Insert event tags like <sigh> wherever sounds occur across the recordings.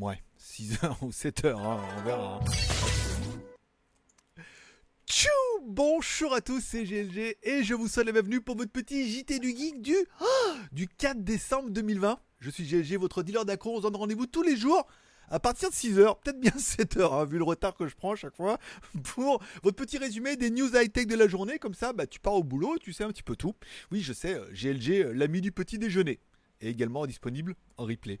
Ouais, 6h <laughs> ou 7h, hein, on verra. hein. Tchou Bonjour à tous, c'est GLG et je vous souhaite la bienvenue pour votre petit JT du Geek du, ah, du 4 décembre 2020. Je suis GLG, votre dealer d'accro. On se donne rendez-vous tous les jours à partir de 6h, peut-être bien <laughs> 7h, vu le retard que je prends chaque fois, <laughs> pour votre petit résumé des news high-tech de la journée. Comme ça, bah, tu pars au boulot, tu sais un petit peu tout. Oui, je sais, euh, GLG, euh, l'ami du petit déjeuner, est également disponible en replay.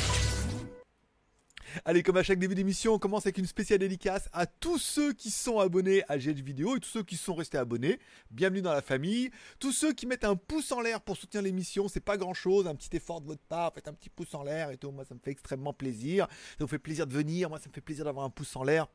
Allez, comme à chaque début d'émission, on commence avec une spéciale dédicace à tous ceux qui sont abonnés à GH Vidéo et tous ceux qui sont restés abonnés. Bienvenue dans la famille. Tous ceux qui mettent un pouce en l'air pour soutenir l'émission, c'est pas grand chose, un petit effort de votre part, faites un petit pouce en l'air et tout. Moi, ça me fait extrêmement plaisir. Ça vous fait plaisir de venir. Moi, ça me fait plaisir d'avoir un pouce en l'air.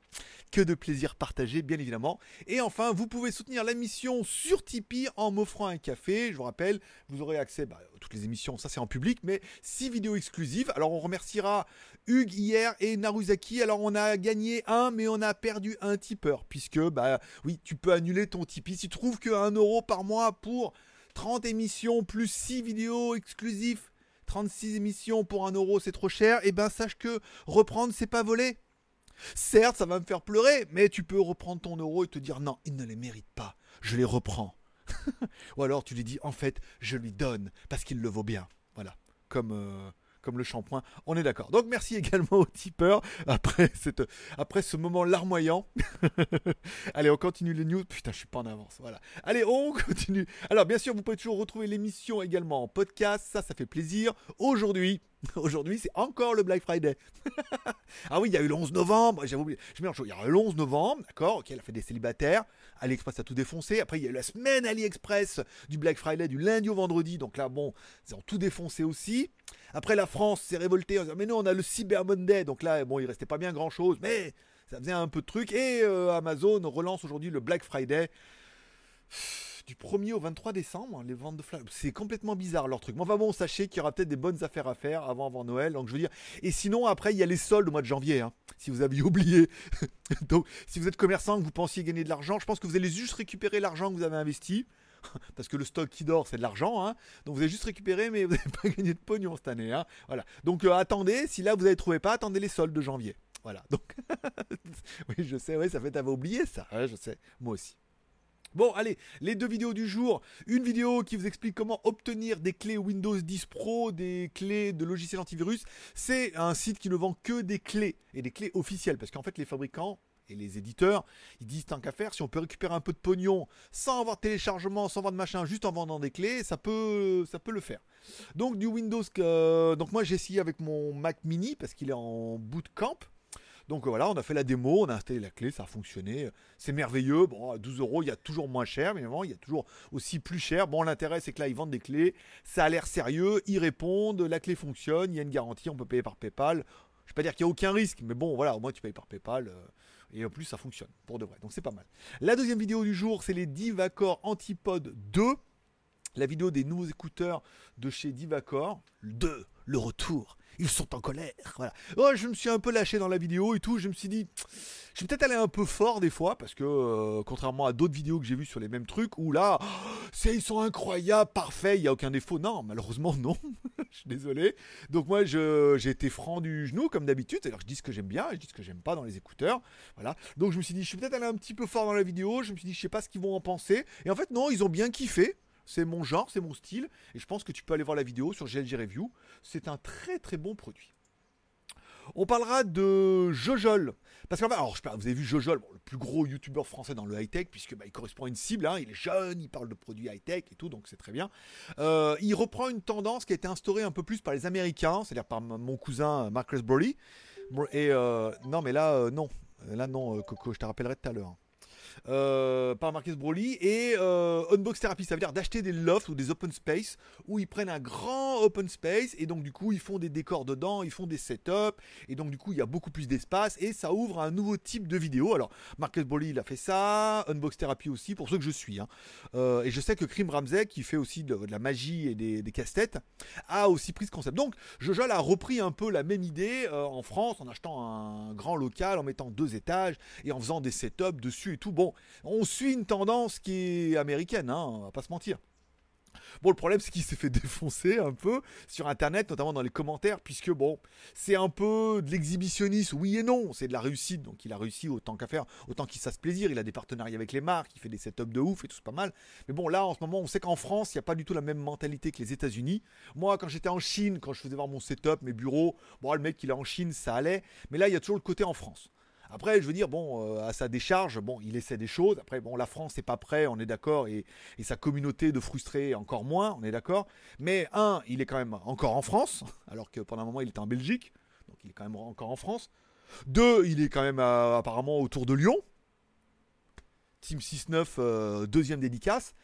Que de plaisir partagé, bien évidemment. Et enfin, vous pouvez soutenir l'émission sur Tipeee en m'offrant un café. Je vous rappelle, vous aurez accès bah, à toutes les émissions, ça c'est en public, mais 6 vidéos exclusives. Alors, on remerciera Hugues hier et Naruzaki. Alors on a gagné un, mais on a perdu un tipeur. Puisque, bah oui, tu peux annuler ton Tipeee. Si tu trouves que 1 euro par mois pour 30 émissions plus 6 vidéos exclusives, 36 émissions pour 1 euro, c'est trop cher, et ben sache que reprendre, c'est pas voler. Certes, ça va me faire pleurer, mais tu peux reprendre ton euro et te dire non, il ne les mérite pas. Je les reprends. <laughs> Ou alors tu lui dis en fait, je lui donne parce qu'il le vaut bien. Voilà. Comme. euh, comme le shampoing. On est d'accord. Donc merci <laughs> également aux tipeurs après, cette, après ce moment larmoyant. <laughs> Allez, on continue les news. Putain, je suis pas en avance. Voilà. Allez, on <laughs> continue. Alors, bien sûr, vous pouvez toujours retrouver l'émission également en podcast. Ça, ça fait plaisir. Aujourd'hui, <laughs> aujourd'hui, c'est encore le Black Friday. <laughs> ah oui, il y a eu le 11 novembre. J'avais oublié. Je mélange. Il y a eu le 11 novembre, d'accord. Ok, elle a fait des célibataires. AliExpress a tout défoncé. Après, il y a eu la semaine AliExpress du Black Friday du lundi au vendredi. Donc là, bon, ils ont tout défoncé aussi. Après, la France s'est révoltée en disant Mais non, on a le Cyber Monday. Donc là, bon, il restait pas bien grand chose. Mais ça faisait un peu de trucs. Et euh, Amazon relance aujourd'hui le Black Friday. Du 1er au 23 décembre, les ventes de flash. C'est complètement bizarre leur truc. Mais enfin bon, sachez qu'il y aura peut-être des bonnes affaires à faire avant, avant Noël. Donc je dire. Et sinon, après, il y a les soldes au mois de janvier. hein, si vous aviez <laughs> oublié. Donc, si vous êtes commerçant, que vous pensiez gagner de l'argent, je pense que vous allez juste récupérer l'argent que vous avez investi. <laughs> Parce que le stock qui dort, c'est de l'argent. hein. Donc vous avez juste récupéré, mais <laughs> vous n'avez pas gagné de pognon cette année. hein. Voilà. Donc euh, attendez, si là vous n'avez trouvé pas, attendez les soldes de janvier. Voilà. Donc, oui, je sais, oui, ça fait, t'avais oublié ça. Je sais, moi aussi. Bon, allez, les deux vidéos du jour. Une vidéo qui vous explique comment obtenir des clés Windows 10 Pro, des clés de logiciels antivirus. C'est un site qui ne vend que des clés et des clés officielles. Parce qu'en fait, les fabricants et les éditeurs, ils disent tant qu'à faire, si on peut récupérer un peu de pognon sans avoir de téléchargement, sans avoir de machin, juste en vendant des clés, ça peut, ça peut le faire. Donc du Windows, donc moi j'ai essayé avec mon Mac Mini parce qu'il est en bootcamp. Donc euh, voilà, on a fait la démo, on a installé la clé, ça a fonctionné. C'est merveilleux. Bon, à 12 euros, il y a toujours moins cher, mais il y a toujours aussi plus cher. Bon, l'intérêt, c'est que là, ils vendent des clés. Ça a l'air sérieux, ils répondent, la clé fonctionne, il y a une garantie, on peut payer par PayPal. Je ne vais pas dire qu'il n'y a aucun risque, mais bon, voilà, au moins tu payes par PayPal. euh, et en plus, ça fonctionne pour de vrai. Donc c'est pas mal. La deuxième vidéo du jour, c'est les Divacor Antipod 2. La vidéo des nouveaux écouteurs de chez Divacor. Le 2, le retour. Ils sont en colère. Voilà. Oh, je me suis un peu lâché dans la vidéo et tout. Je me suis dit, je vais peut-être aller un peu fort des fois parce que euh, contrairement à d'autres vidéos que j'ai vues sur les mêmes trucs où là, c'est ils sont incroyables, parfaits, il y a aucun défaut. Non, malheureusement <laughs> non. je suis désolé. Donc moi, j'ai été franc du genou comme d'habitude. Que je dis ce que j'aime bien, je dis ce que j'aime pas dans les écouteurs. Voilà. Donc je me suis dit, je suis peut-être allé un petit peu fort dans la vidéo. Je me suis dit, je sais pas ce qu'ils vont en penser. Et en fait, non, ils ont bien kiffé. C'est mon genre, c'est mon style. Et je pense que tu peux aller voir la vidéo sur GLG Review. C'est un très très bon produit. On parlera de Jojol. Parce qu'en fait, alors, je vous avez vu Jojol, le plus gros youtubeur français dans le high-tech, puisque bah, il correspond à une cible. hein, il est jeune, il parle de produits high-tech et tout, donc c'est très bien. Euh, il reprend une tendance qui a été instaurée un peu plus par les Américains, c'est-à-dire par mon cousin Marcus Broly. Bro- Et euh, non, mais là, euh, non. Là, non, euh, Coco, je te rappellerai tout à l'heure. Euh, par Marcus Broly et euh, Unbox Therapy, ça veut dire d'acheter des lofts ou des open space où ils prennent un grand open space et donc du coup ils font des décors dedans, ils font des setups et donc du coup il y a beaucoup plus d'espace et ça ouvre un nouveau type de vidéo. Alors Marcus Broly il a fait ça, Unbox Therapy aussi pour ceux que je suis. hein. Euh, et je sais que Krim Ramsey qui fait aussi de, la magie et des, casse-têtes a aussi pris ce concept. Donc Jojol a repris un peu la même idée en France en achetant un grand local, en mettant deux étages et en faisant des setups dessus et tout. Bon, on suit une tendance qui est américaine, hein, on va pas se mentir. Bon, le problème, c'est qu'il s'est fait <laughs> défoncer un peu sur Internet, notamment dans les commentaires, puisque bon, c'est un peu de l'exhibitionnisme, oui et non, c'est de la réussite, donc il a réussi autant qu'à faire, autant qu'il se plaisir, il a des partenariats avec les marques, il fait des setups de ouf et tout, c'est pas mal. Mais bon, là, en ce moment, on sait qu'en France, il n'y a pas du tout la même mentalité que les États-Unis. Moi, quand j'étais en Chine, quand je faisais voir mon setup, mes bureaux, bon, le mec, il est en Chine, ça allait, mais là, il y a toujours le côté en France. Après, je veux dire, bon, euh, à sa décharge, bon, il essaie des choses. Après, bon, la France n'est pas prêt, on est d'accord, et, sa communauté de frustrés encore moins, on est d'accord. Mais un, il est quand même encore en France, <laughs> alors que pendant un moment il était en Belgique, donc il est quand même encore en France. Deux, il est quand même euh, apparemment autour de Lyon. Team 6-9, euh, deuxième dédicace.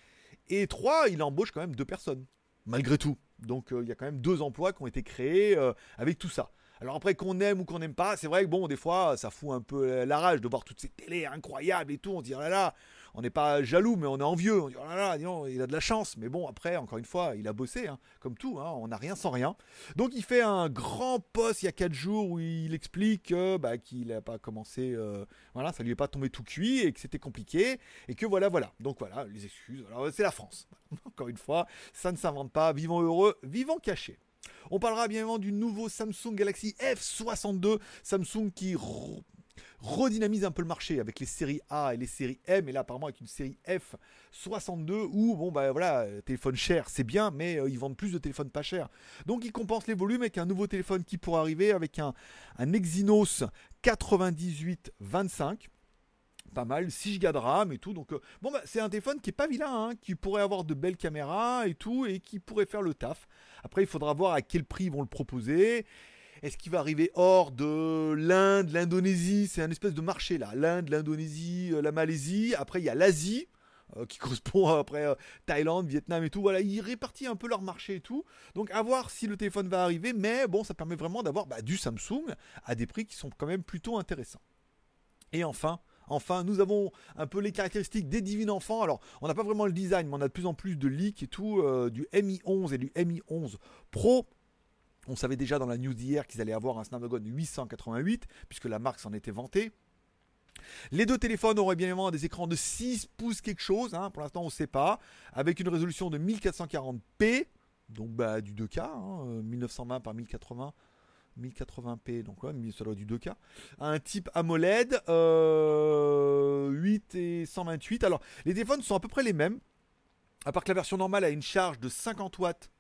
Et trois, il embauche quand même deux personnes, malgré tout. Donc il y a quand même deux emplois qui ont été créés avec tout ça. Alors après qu'on aime ou qu'on n'aime pas, c'est vrai que bon, des fois, ça fout un peu la rage de voir toutes ces télés incroyables et tout. On se dit, oh là là, on n'est pas jaloux, mais on est envieux. On dit, oh là là, il a de la chance. Mais bon, après, encore une fois, il a bossé, hein, comme tout. Hein, on n'a rien sans rien. Donc il fait un grand post il y a 4 jours où il explique bah, qu'il n'a pas commencé, euh, voilà, ça lui est pas tombé tout cuit et que c'était compliqué et que voilà, voilà. Donc voilà, les excuses. c'est la France. <laughs> Encore une fois, ça ne s'invente pas. Vivons heureux, vivons cachés. On parlera bien évidemment du nouveau Samsung Galaxy F62, Samsung qui redynamise un peu le marché avec les séries A et les séries M. Et là apparemment avec une série F62 où bon bah voilà téléphone cher c'est bien mais euh, ils vendent plus de téléphones pas chers. Donc ils compensent les volumes avec un nouveau téléphone qui pourrait arriver avec un, un Exynos 9825 pas mal, 6 Go de RAM et tout. Donc, euh, bon, bah, c'est un téléphone qui est pas vilain, hein, qui pourrait avoir de belles caméras et tout, et qui pourrait faire le taf. Après, il faudra voir à quel prix ils vont le proposer. Est-ce qu'il va arriver hors de l'Inde, l'Indonésie? C'est un espèce de marché là. L'Inde, l'Indonésie, euh, la Malaisie. Après, il y a l'Asie. Euh, qui <laughs> correspond après Thaïlande, Vietnam et tout. Voilà, ils répartissent un peu leur marché et tout. Donc à voir si le téléphone va arriver, mais bon, ça permet vraiment d'avoir bah, du Samsung à des prix qui sont quand même plutôt intéressants. Et enfin, Enfin, nous avons un peu les caractéristiques des divines enfants. Alors, on n'a pas vraiment le design, mais on a de plus en plus de leaks et tout, euh, du Mi 11 et du Mi 11 Pro. On savait déjà dans la news d'hier qu'ils allaient avoir un Snapdragon 888, puisque la marque s'en était vantée. Les deux téléphones auraient bien évidemment des écrans de 6 pouces quelque chose, hein. pour l'instant on ne sait pas, avec une résolution de 1440p, donc bah, du 2K, 1920 hein, par 1080 1080p, donc ouais, ça doit du 2K. Un type AMOLED, 8 euh, et 128. Alors, les téléphones sont à peu près les mêmes, à part que la version normale a une charge de 50 watts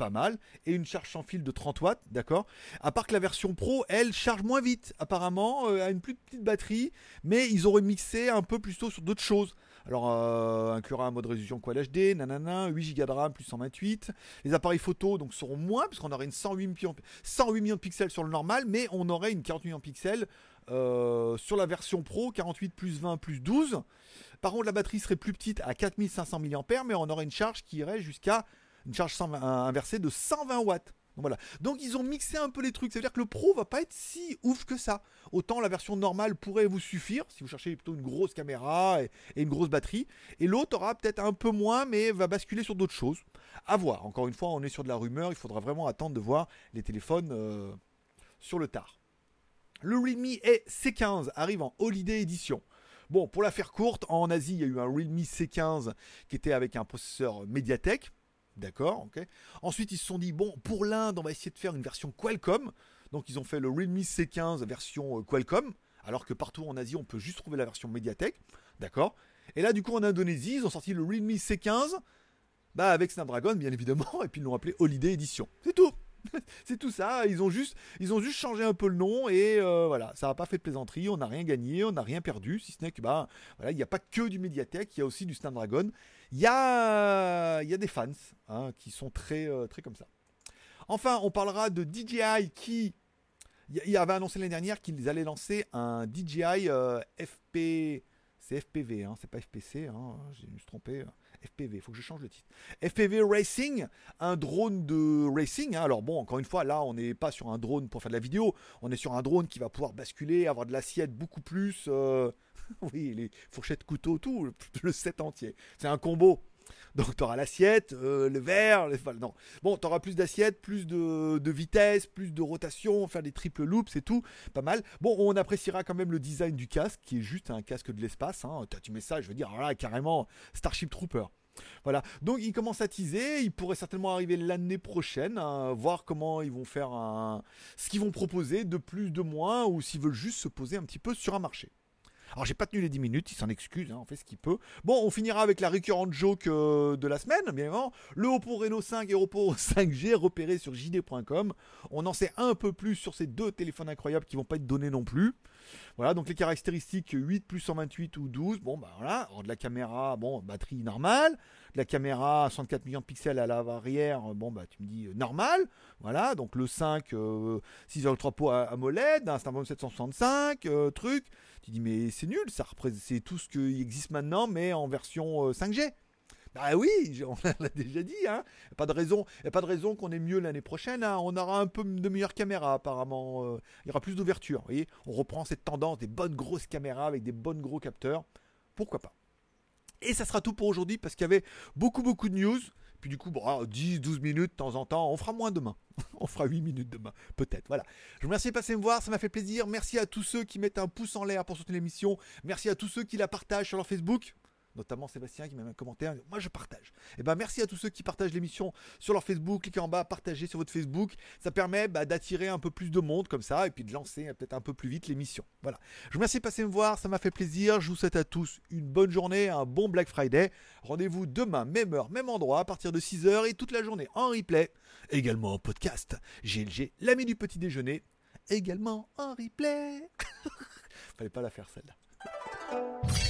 pas mal, et une charge sans fil de 30 watts, d'accord À part que la version Pro, elle charge moins vite, apparemment, euh, a une plus petite batterie, mais ils auraient mixé un peu plus tôt sur d'autres choses. Alors, euh, inclura un mode résolution Quad HD, nanana, 8 Go de RAM plus 128. Les appareils photo donc seront moins, puisqu'on aurait une 108 millions, 108 millions de pixels sur le normal, mais on aurait une 48 millions de pixels euh, sur la version Pro, 48 plus 20 plus 12. Par contre, la batterie serait plus petite à 4500 mAh, mais on aurait une charge qui irait jusqu'à une charge inversée de 120 watts. Donc ils ont mixé un peu les trucs. Ça veut dire que le Pro va pas être si ouf que ça. Autant la version normale pourrait vous suffire si vous cherchez plutôt une grosse caméra et, une grosse batterie. Et l'autre aura peut-être un peu moins, mais va basculer sur d'autres choses. À voir. Encore une fois, on est sur de la rumeur. Il faudra vraiment attendre de voir les téléphones euh, sur le tard. Le Realme C15 arrive en Holiday Edition. Bon, pour la faire courte, en Asie, il y a eu un Realme C15 qui était avec un processeur Mediatek. D'accord, ok. Ensuite, ils se sont dit, bon, pour l'Inde, on va essayer de faire une version Qualcomm. Donc, ils ont fait le Realme C15 version euh, Qualcomm. Alors que partout en Asie, on peut juste trouver la version Mediatek. D'accord Et là, du coup, en Indonésie, ils ont sorti le Realme C15. Bah, avec Snapdragon, bien évidemment. <laughs> Et puis, ils l'ont appelé Holiday Edition. C'est tout <laughs> c'est tout ça. Ils ont juste, ils ont juste changé un peu le nom et euh, voilà, ça n'a pas fait de plaisanterie. On n'a rien gagné, on n'a rien perdu, si ce n'est que bah voilà, il n'y a pas que du Mediatek, il y a aussi du Snapdragon. Il y a, y a des fans hein, qui sont très, euh, très comme ça. Enfin, on parlera de DJI qui il avait annoncé l'année dernière qu'ils allaient lancer un DJI euh, FP, c'est FPV, hein, c'est pas FPC, hein, j'ai me trompé. FPV, faut que je change le titre. FPV Racing, un drone de racing. Hein. Alors bon, encore une fois, là, on n'est pas sur un drone pour faire de la vidéo, on est sur un drone qui va pouvoir basculer, avoir de l'assiette beaucoup plus. Euh, <laughs> oui, les fourchettes, couteaux, tout, le set entier. C'est un combo. Donc tu auras l'assiette, euh, le verre, non. Bon, tu plus d'assiette, plus de, vitesse, plus de rotation, faire des triple loops et tout, pas mal. Bon, on appréciera quand même le design du casque, qui est juste un casque de l'espace. Hein. Tu mets ça, je veux dire, voilà, carrément Starship Trooper. Voilà, donc ils commencent à teaser, ils pourraient certainement arriver l'année prochaine, hein, voir comment ils vont faire un... ce qu'ils vont proposer de plus, de moins, ou s'ils veulent juste se poser un petit peu sur un marché. Alors j'ai pas tenu les 10 minutes, il s'en excuse, hein, on fait ce qu'il peut. Bon, on finira avec la récurrente joke euh, de la semaine, bien évidemment. Le Oppo Reno 5 et Oppo 5G repéré sur jd.com. On en sait un peu plus sur ces deux téléphones incroyables qui vont pas être donnés non plus. Voilà, donc les caractéristiques 8 plus 128 ou 12, bon bah voilà, de la caméra, bon, batterie normale, la caméra 64 millions de pixels à l'arrière, bon bah tu me dis euh, normal, voilà, donc le 5, euh, 6,3 pots AMOLED, un Snapdragon 765, euh, truc, tu dis mais c'est nul, ça c'est tout ce qui existe maintenant mais en version 5G. Euh, bah oui, <laughs> on l'a déjà dit. Hein. a pas de raison, a pas de raison qu'on ait mieux l'année prochaine. Hein. On aura un peu de meilleures caméras apparemment. Euh, il y aura plus d'ouverture. Vous voyez, on reprend cette tendance des bonnes grosses caméras avec des bonnes gros capteurs. Pourquoi pas? Et ça sera tout pour aujourd'hui parce qu'il y avait beaucoup beaucoup de news. Puis du coup, bon, 10, 12 minutes de temps en temps. On fera moins demain. <laughs> on fera 8 minutes demain. Peut-être. Voilà. Je vous remercie de passer me voir. Ça m'a fait plaisir. Merci à tous ceux qui mettent un pouce en l'air pour soutenir l'émission. Merci à tous ceux qui la partagent sur leur Facebook notamment Sébastien qui m'a mis un commentaire. Moi, je partage. Et eh ben, merci à tous ceux qui partagent l'émission sur leur Facebook. Cliquez en bas, partagez sur votre Facebook. Ça permet bah, d'attirer un peu plus de monde comme ça et puis de lancer euh, peut-être un peu plus vite l'émission. Voilà. Je vous remercie de passer me voir. Ça m'a fait plaisir. Je vous souhaite à tous une bonne journée, un bon Black Friday. Rendez-vous demain, même heure, même endroit, à partir de 6h et toute la journée en replay. Également en podcast. GLG, l'ami du petit déjeuner. Également en replay. <laughs> Fallait pas la faire celle-là.